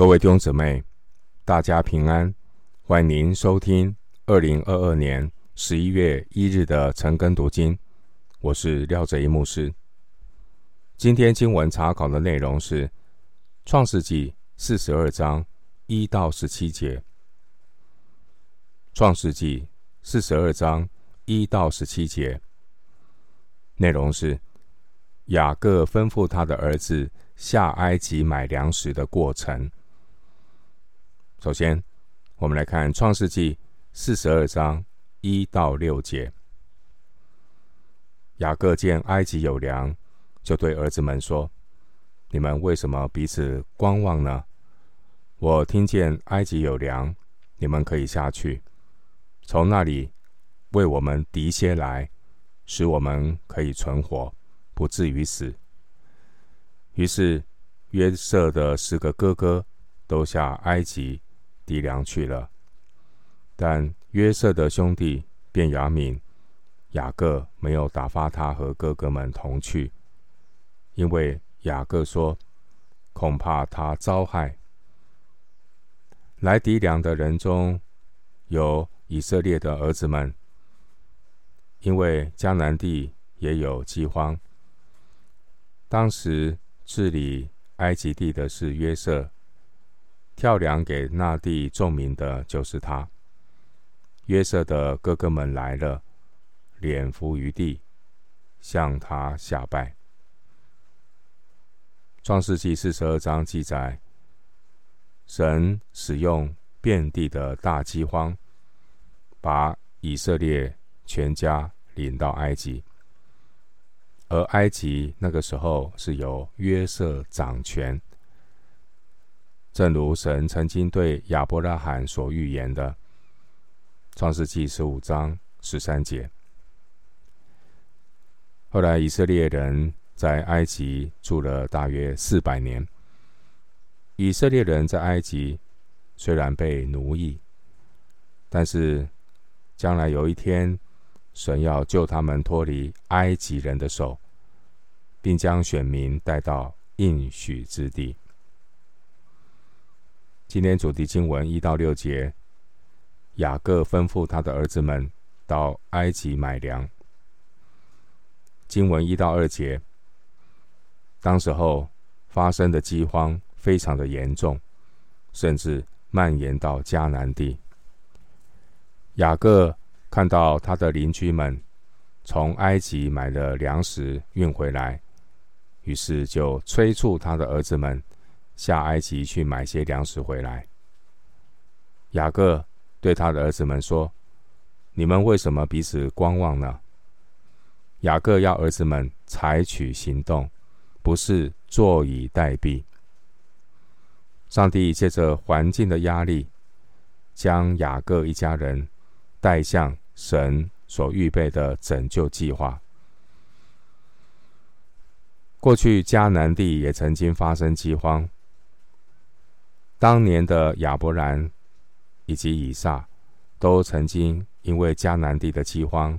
各位弟兄姊妹，大家平安！欢迎您收听二零二二年十一月一日的晨更读经。我是廖哲一牧师。今天经文查考的内容是《创世纪》四十二章一到十七节。《创世纪》四十二章一到十七节内容是雅各吩咐他的儿子下埃及买粮食的过程。首先，我们来看《创世纪》四十二章一到六节。雅各见埃及有粮，就对儿子们说：“你们为什么彼此观望呢？我听见埃及有粮，你们可以下去，从那里为我们糴些来，使我们可以存活，不至于死。”于是约瑟的十个哥哥都下埃及。糴粮去了，但约瑟的兄弟便雅悯、雅各没有打发他和哥哥们同去，因为雅各说，恐怕他遭害。来糴粮的人中有以色列的儿子们，因为迦南地也有饥荒。当时治理埃及地的是约瑟。跳梁给那地众民的就是他。约瑟的哥哥们来了，脸伏于地，向他下拜。创世纪四十二章记载，神使用遍地的大饥荒，把以色列全家领到埃及，而埃及那个时候是由约瑟掌权。正如神曾经对亚伯拉罕所预言的，《创世纪》十五章十三节。后来以色列人在埃及住了大约四百年。以色列人在埃及虽然被奴役，但是将来有一天，神要救他们脱离埃及人的手，并将选民带到应许之地。今天主题经文一到六节，雅各吩咐他的儿子们到埃及买粮。经文一到二节，当时候发生的饥荒非常的严重，甚至蔓延到迦南地。雅各看到他的邻居们从埃及买了粮食运回来，于是就催促他的儿子们。下埃及去买些粮食回来。雅各对他的儿子们说：“你们为什么彼此观望呢？”雅各要儿子们采取行动，不是坐以待毙。上帝借着环境的压力，将雅各一家人带向神所预备的拯救计划。过去迦南地也曾经发生饥荒。当年的亚伯兰以及以撒都曾经因为迦南地的饥荒，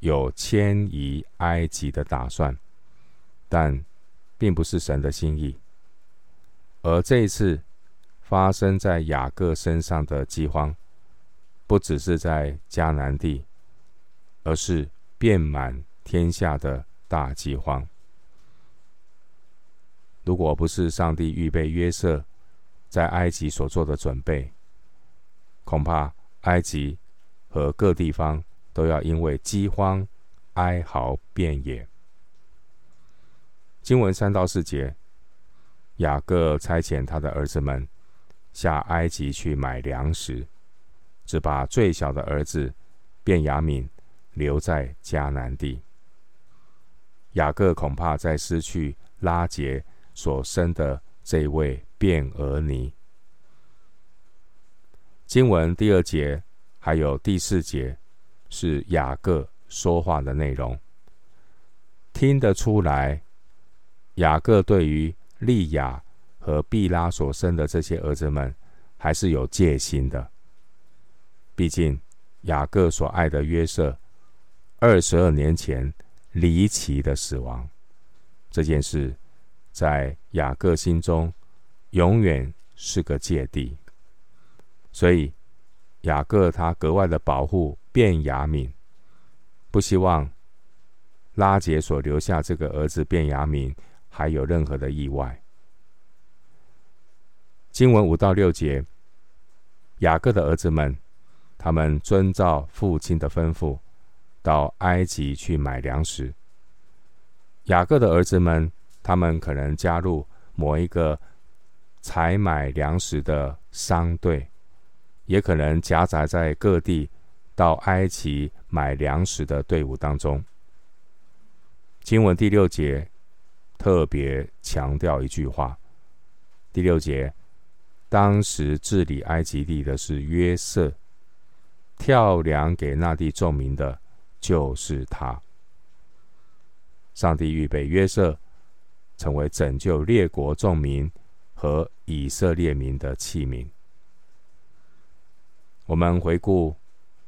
有迁移埃及的打算，但并不是神的心意。而这一次发生在雅各身上的饥荒，不只是在迦南地，而是遍满天下的大饥荒。如果不是上帝预备约瑟，在埃及所做的准备，恐怕埃及和各地方都要因为饥荒哀嚎遍野。经文三到四节，雅各差遣他的儿子们下埃及去买粮食，只把最小的儿子便雅悯留在迦南地。雅各恐怕在失去拉结所生的这位。便俄尼。经文第二节还有第四节是雅各说话的内容，听得出来，雅各对于利亚和毕拉所生的这些儿子们还是有戒心的。毕竟雅各所爱的约瑟二十二年前离奇的死亡，这件事在雅各心中。永远是个芥蒂，所以雅各他格外的保护便雅悯，不希望拉杰所留下这个儿子便雅悯还有任何的意外。经文五到六节，雅各的儿子们，他们遵照父亲的吩咐，到埃及去买粮食。雅各的儿子们，他们可能加入某一个采买粮食的商队，也可能夹杂在各地到埃及买粮食的队伍当中。经文第六节特别强调一句话：第六节。当时治理埃及地的是约瑟，跳梁给那地众民的，就是他。上帝预备约瑟成为拯救列国众民和以色列民的器皿。我们回顾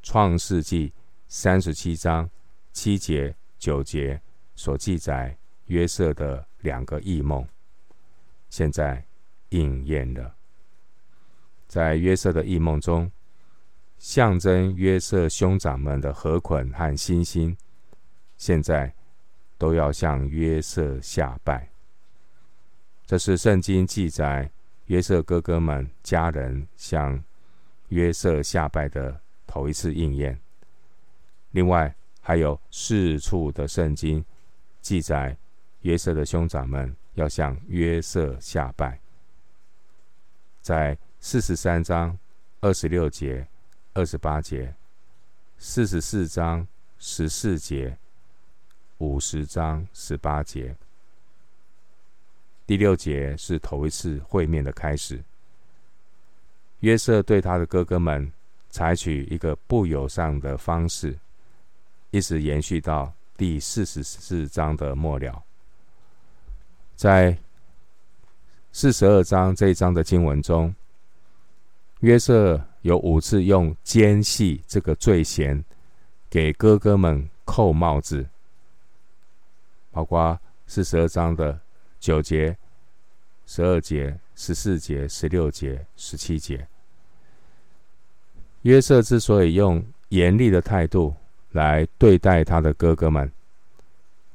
创世纪三十七章七节九节所记载约瑟的两个异梦，现在应验了。在约瑟的异梦中，象征约瑟兄长们的河捆和星星，现在都要向约瑟下拜。这是圣经记载约瑟哥哥们家人向约瑟下拜的头一次应验。另外，还有四处的圣经记载约瑟的兄长们要向约瑟下拜，在。四十三章二十六节、二十八节，四十四章十四节，五十章十八节。第六节是头一次会面的开始。约瑟对他的哥哥们采取一个不友善的方式，一直延续到第四十四章的末了。在四十二章这一章的经文中。约瑟有五次用奸细这个罪嫌给哥哥们扣帽子，包括四十二章的九节、十二节、十四节、十六节、十七节。约瑟之所以用严厉的态度来对待他的哥哥们，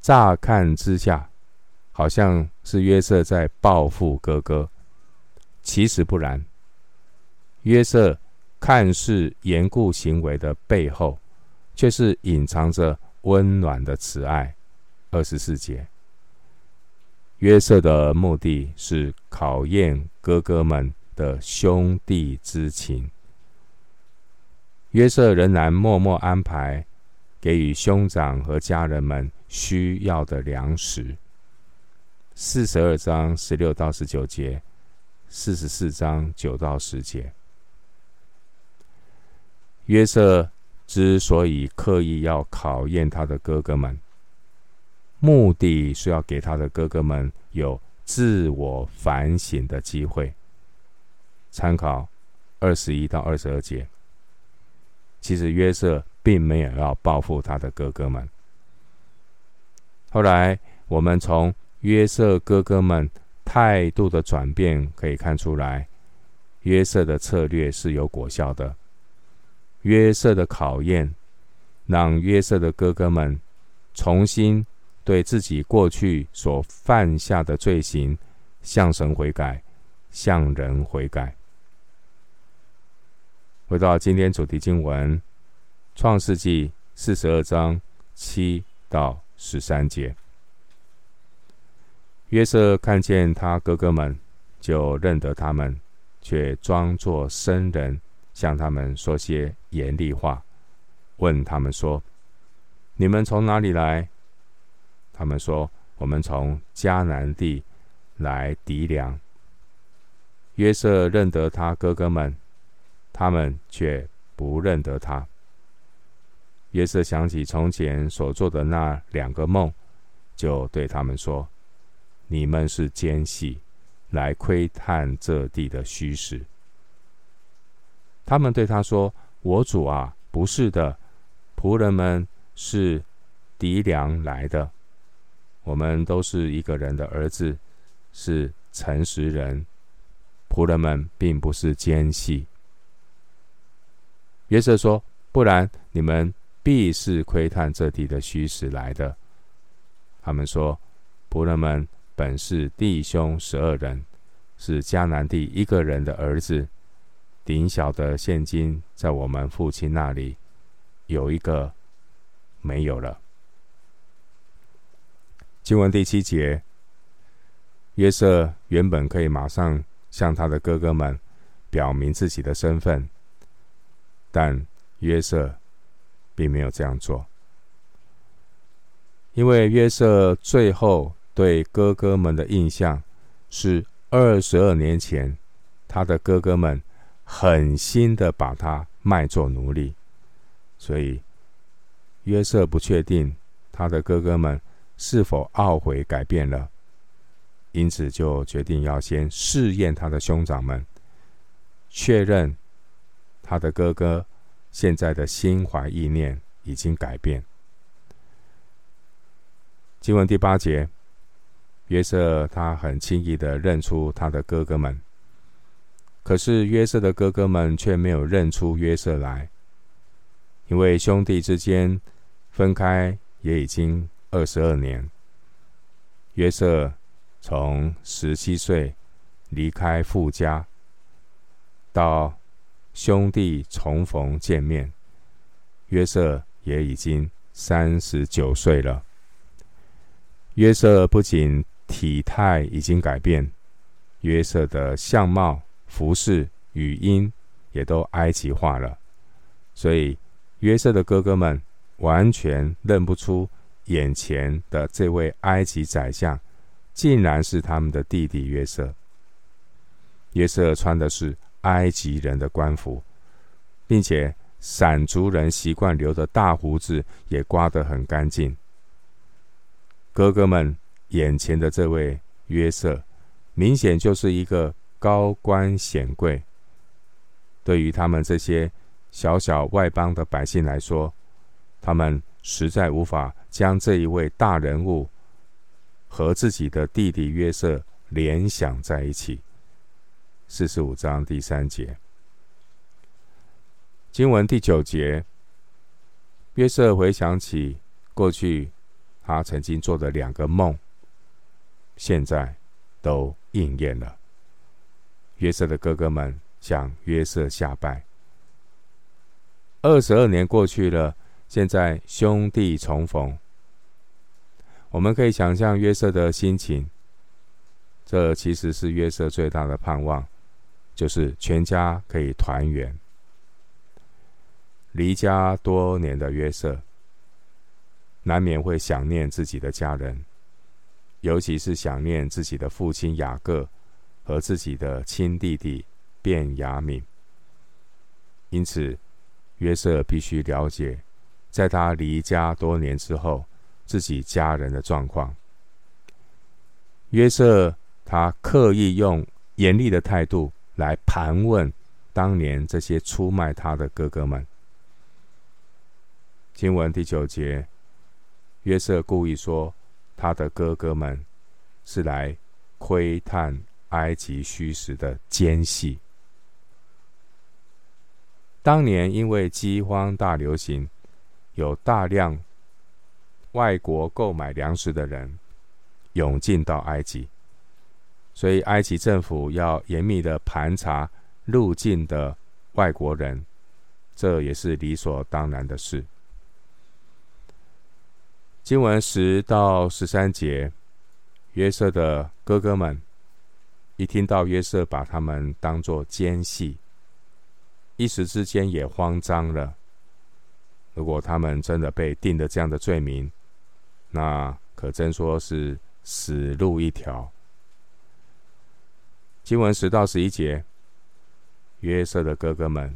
乍看之下好像是约瑟在报复哥哥，其实不然。约瑟看似严酷行为的背后，却是隐藏着温暖的慈爱。二十四节，约瑟的目的是考验哥哥们的兄弟之情。约瑟仍然默默安排给予兄长和家人们需要的粮食。四十二章十六到十九节，四十四章九到十节。约瑟之所以刻意要考验他的哥哥们，目的是要给他的哥哥们有自我反省的机会。参考二十一到二十二节。其实约瑟并没有要报复他的哥哥们。后来我们从约瑟哥哥们态度的转变可以看出来，约瑟的策略是有果效的。约瑟的考验，让约瑟的哥哥们重新对自己过去所犯下的罪行向神悔改，向人悔改。回到今天主题经文，《创世纪》四十二章七到十三节。约瑟看见他哥哥们，就认得他们，却装作生人。向他们说些严厉话，问他们说：“你们从哪里来？”他们说：“我们从迦南地来糴粮。”约瑟认得他哥哥们，他们却不认得他。约瑟想起从前所做的那两个梦，就对他们说：“你们是奸细，来窥探这地的虚实。”他们对他说：“我主啊，不是的，仆人们是糴粮来的。我们都是一个人的儿子，是诚实人。仆人们并不是奸细。约瑟说：“不然，你们必是窥探这地的虚实来的。”他们说：“仆人们本是弟兄十二人，是迦南地一个人的儿子。顶小的现今在我们父亲那里，有一个没有了。”经文第七节，约瑟原本可以马上向他的哥哥们表明自己的身份，但约瑟并没有这样做，因为约瑟最后对哥哥们的印象是二十二年前他的哥哥们狠心的把他卖做奴隶，所以约瑟不确定他的哥哥们。是否懊悔改变了？因此就决定要先试验他的兄长们，确认他的哥哥现在的心怀意念已经改变。经文第八节，约瑟他很轻易的认出他的哥哥们，可是约瑟的哥哥们却没有认出约瑟来，因为兄弟之间分开也已经。二十二年，约瑟从十七岁离开父家，到兄弟重逢见面，约瑟也已经三十九岁了。约瑟不仅体态已经改变，约瑟的相貌、服饰、语音也都埃及化了，所以约瑟的哥哥们完全认不出。眼前的这位埃及宰相，竟然是他们的弟弟约瑟。约瑟穿的是埃及人的官服，并且闪族人习惯留的大胡子也刮得很干净。哥哥们眼前的这位约瑟，明显就是一个高官显贵。对于他们这些小小外邦的百姓来说，他们。实在无法将这一位大人物和自己的弟弟约瑟联想在一起。四十五章第三节，经文第九节，约瑟回想起过去他曾经做的两个梦，现在都应验了。约瑟的哥哥们向约瑟下拜。二十二年过去了。现在兄弟重逢，我们可以想象约瑟的心情。这其实是约瑟最大的盼望，就是全家可以团圆。离家多年的约瑟，难免会想念自己的家人，尤其是想念自己的父亲雅各和自己的亲弟弟便雅悯。因此，约瑟必须了解。在他离家多年之后，自己家人的状况，约瑟他刻意用严厉的态度来盘问当年这些出卖他的哥哥们。经文第九节，约瑟故意说他的哥哥们是来窥探埃及虚实的奸细。当年因为饥荒大流行。有大量外国购买粮食的人涌进到埃及，所以埃及政府要严密的盘查入境的外国人，这也是理所当然的事。经文十到十三节，约瑟的哥哥们一听到约瑟把他们当作奸细，一时之间也慌张了。如果他们真的被定了这样的罪名，那可真说是死路一条。经文十到十一节，约瑟的哥哥们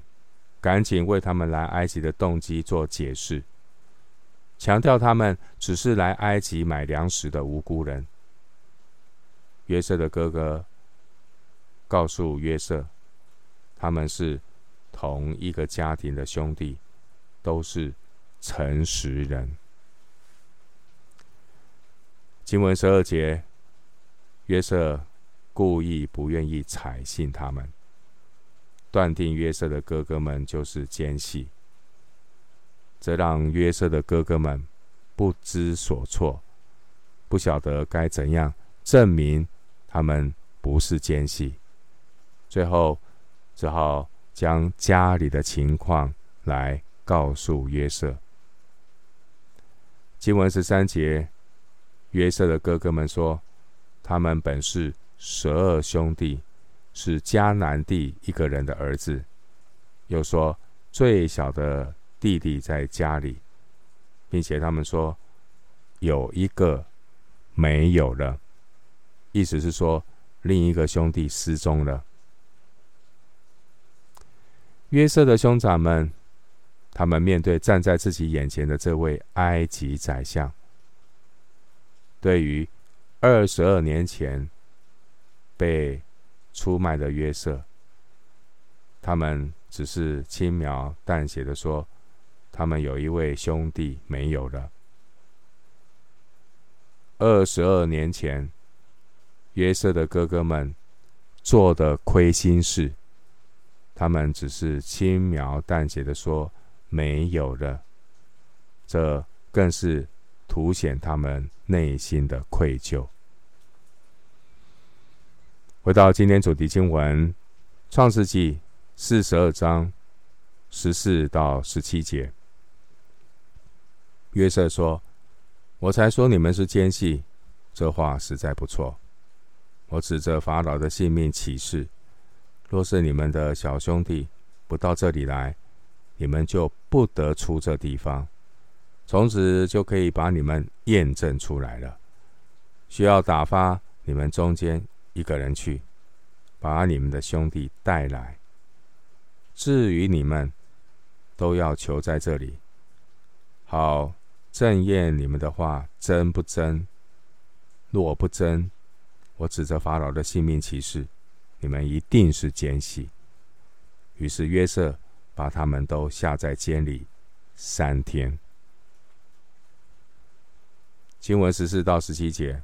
赶紧为他们来埃及的动机做解释，强调他们只是来埃及买粮食的无辜人。约瑟的哥哥告诉约瑟，他们是同一个家庭的兄弟。都是诚实人。经文十二节，约瑟故意不愿意采信他们，断定约瑟的哥哥们就是奸细，这让约瑟的哥哥们不知所措，不晓得该怎样证明他们不是奸细，最后只好将家里的情况来告诉约瑟。经文十三节，约瑟的哥哥们说，他们本是十二兄弟，是迦南地一个人的儿子。又说最小的弟弟在家里，并且他们说有一个没有了，意思是说另一个兄弟失踪了。约瑟的兄长们。他们面对站在自己眼前的这位埃及宰相，对于二十二年前被出卖的约瑟，他们只是轻描淡写的说，他们有一位兄弟没有了。二十二年前，约瑟的哥哥们做的亏心事，他们只是轻描淡写的说。没有了，这更是凸显他们内心的愧疚。回到今天主题经文，《创世纪》四十二章十四到十七节，约瑟说：“我才说你们是奸细，这话实在不错。我指着法老的性命起誓，若是你们的小兄弟不到这里来。”你们就不得出这地方，从此就可以把你们验证出来了。需要打发你们中间一个人去，把你们的兄弟带来。至于你们，都要求在这里，好证验你们的话真不真。若不真，我指着法老的性命起誓，你们一定是奸细。于是约瑟。把他们都下在监里三天。经文十四到十七节，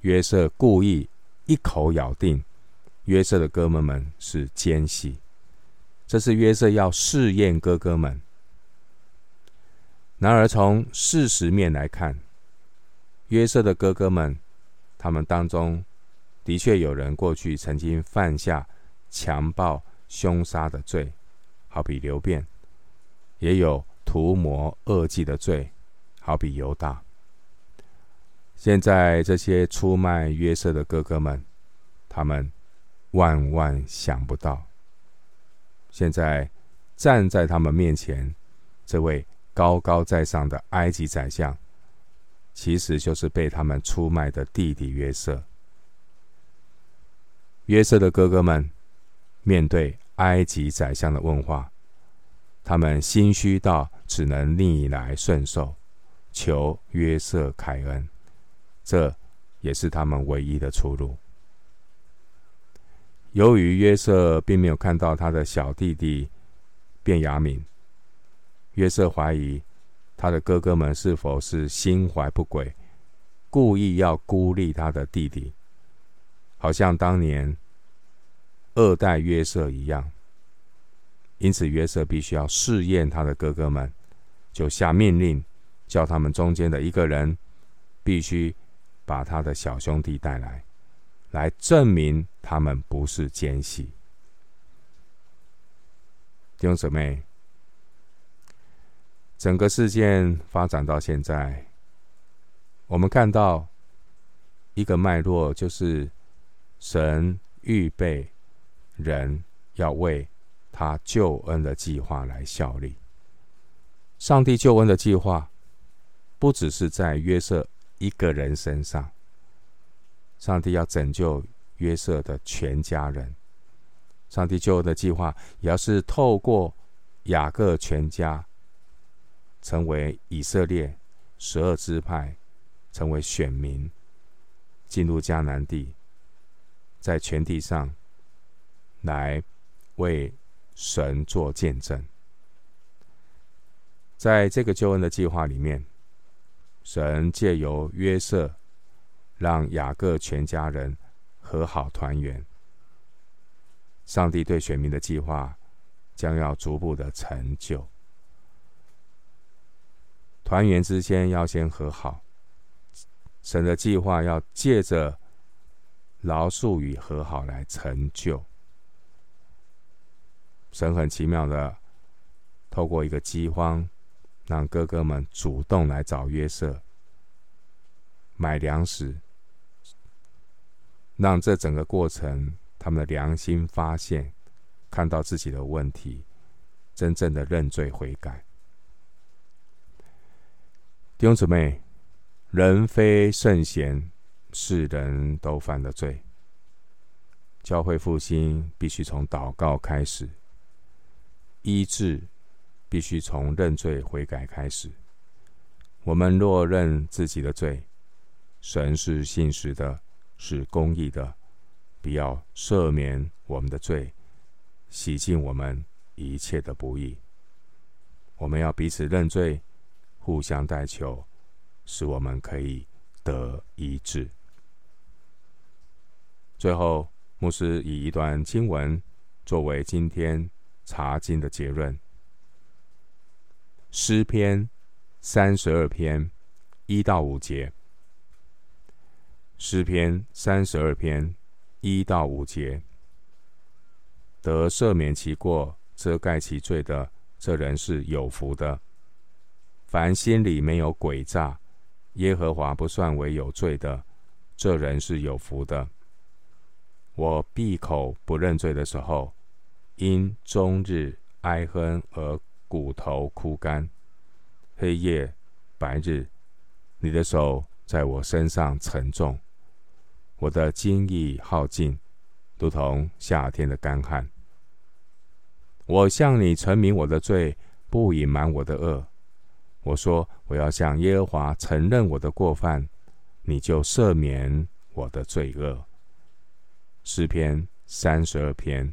约瑟故意一口咬定约瑟的哥们们是奸细，这是约瑟要试验哥哥们。然而从事实面来看，约瑟的哥哥们，他们当中的确有人过去曾经犯下强暴、凶杀的罪。好比流便，也有图谋恶计的罪，好比犹大。现在这些出卖约瑟的哥哥们，他们万万想不到，现在站在他们面前这位高高在上的埃及宰相，其实就是被他们出卖的弟弟约瑟。约瑟的哥哥们面对。埃及宰相的问话，他们心虚到只能逆来顺受，求约瑟开恩，这也是他们唯一的出路。由于约瑟并没有看到他的小弟弟便雅悯，约瑟怀疑他的哥哥们是否是心怀不轨，故意要孤立他的弟弟，好像当年。二代约瑟一样，因此约瑟必须要试验他的哥哥们，就下命令，叫他们中间的一个人必须把他的小兄弟带来，来证明他们不是奸细。弟兄姊妹，整个事件发展到现在，我们看到一个脉络，就是神预备。人要为他救恩的计划来效力。上帝救恩的计划不只是在约瑟一个人身上，上帝要拯救约瑟的全家人。上帝救恩的计划也要是透过雅各全家成为以色列十二支派，成为选民，进入迦南地，在全地上。来为神做见证，在这个救恩的计划里面，神借由约瑟，让雅各全家人和好团圆。上帝对选民的计划将要逐步的成就。团圆之间要先和好，神的计划要借着饶恕与和好来成就。神很奇妙的透过一个饥荒，让哥哥们主动来找约瑟买粮食，让这整个过程，他们的良心发现，看到自己的问题，真正的认罪悔改。弟兄姊妹，人非圣贤，是人都犯了罪。教会复兴必须从祷告开始，医治必须从认罪悔改开始。我们若认自己的罪，神是信实的，是公义的，必要赦免我们的罪，洗净我们一切的不义。我们要彼此认罪。互相代求，使我们可以得医治。最后，牧师以一段经文作为今天查经的结论：诗篇三十二篇一到五节。诗篇三十二篇一到五节，得赦免其过、遮盖其罪的，这人是有福的。凡心里没有诡诈，耶和华不算为有罪的，这人是有福的。我闭口不认罪的时候，因终日哀哼而骨头枯干，黑夜白日，你的手在我身上沉重，我的精意耗尽，如同夏天的干旱。我向你陈明我的罪，不隐瞒我的恶。我说：“我要向耶和华承认我的过犯，你就赦免我的罪恶。”诗篇三十二篇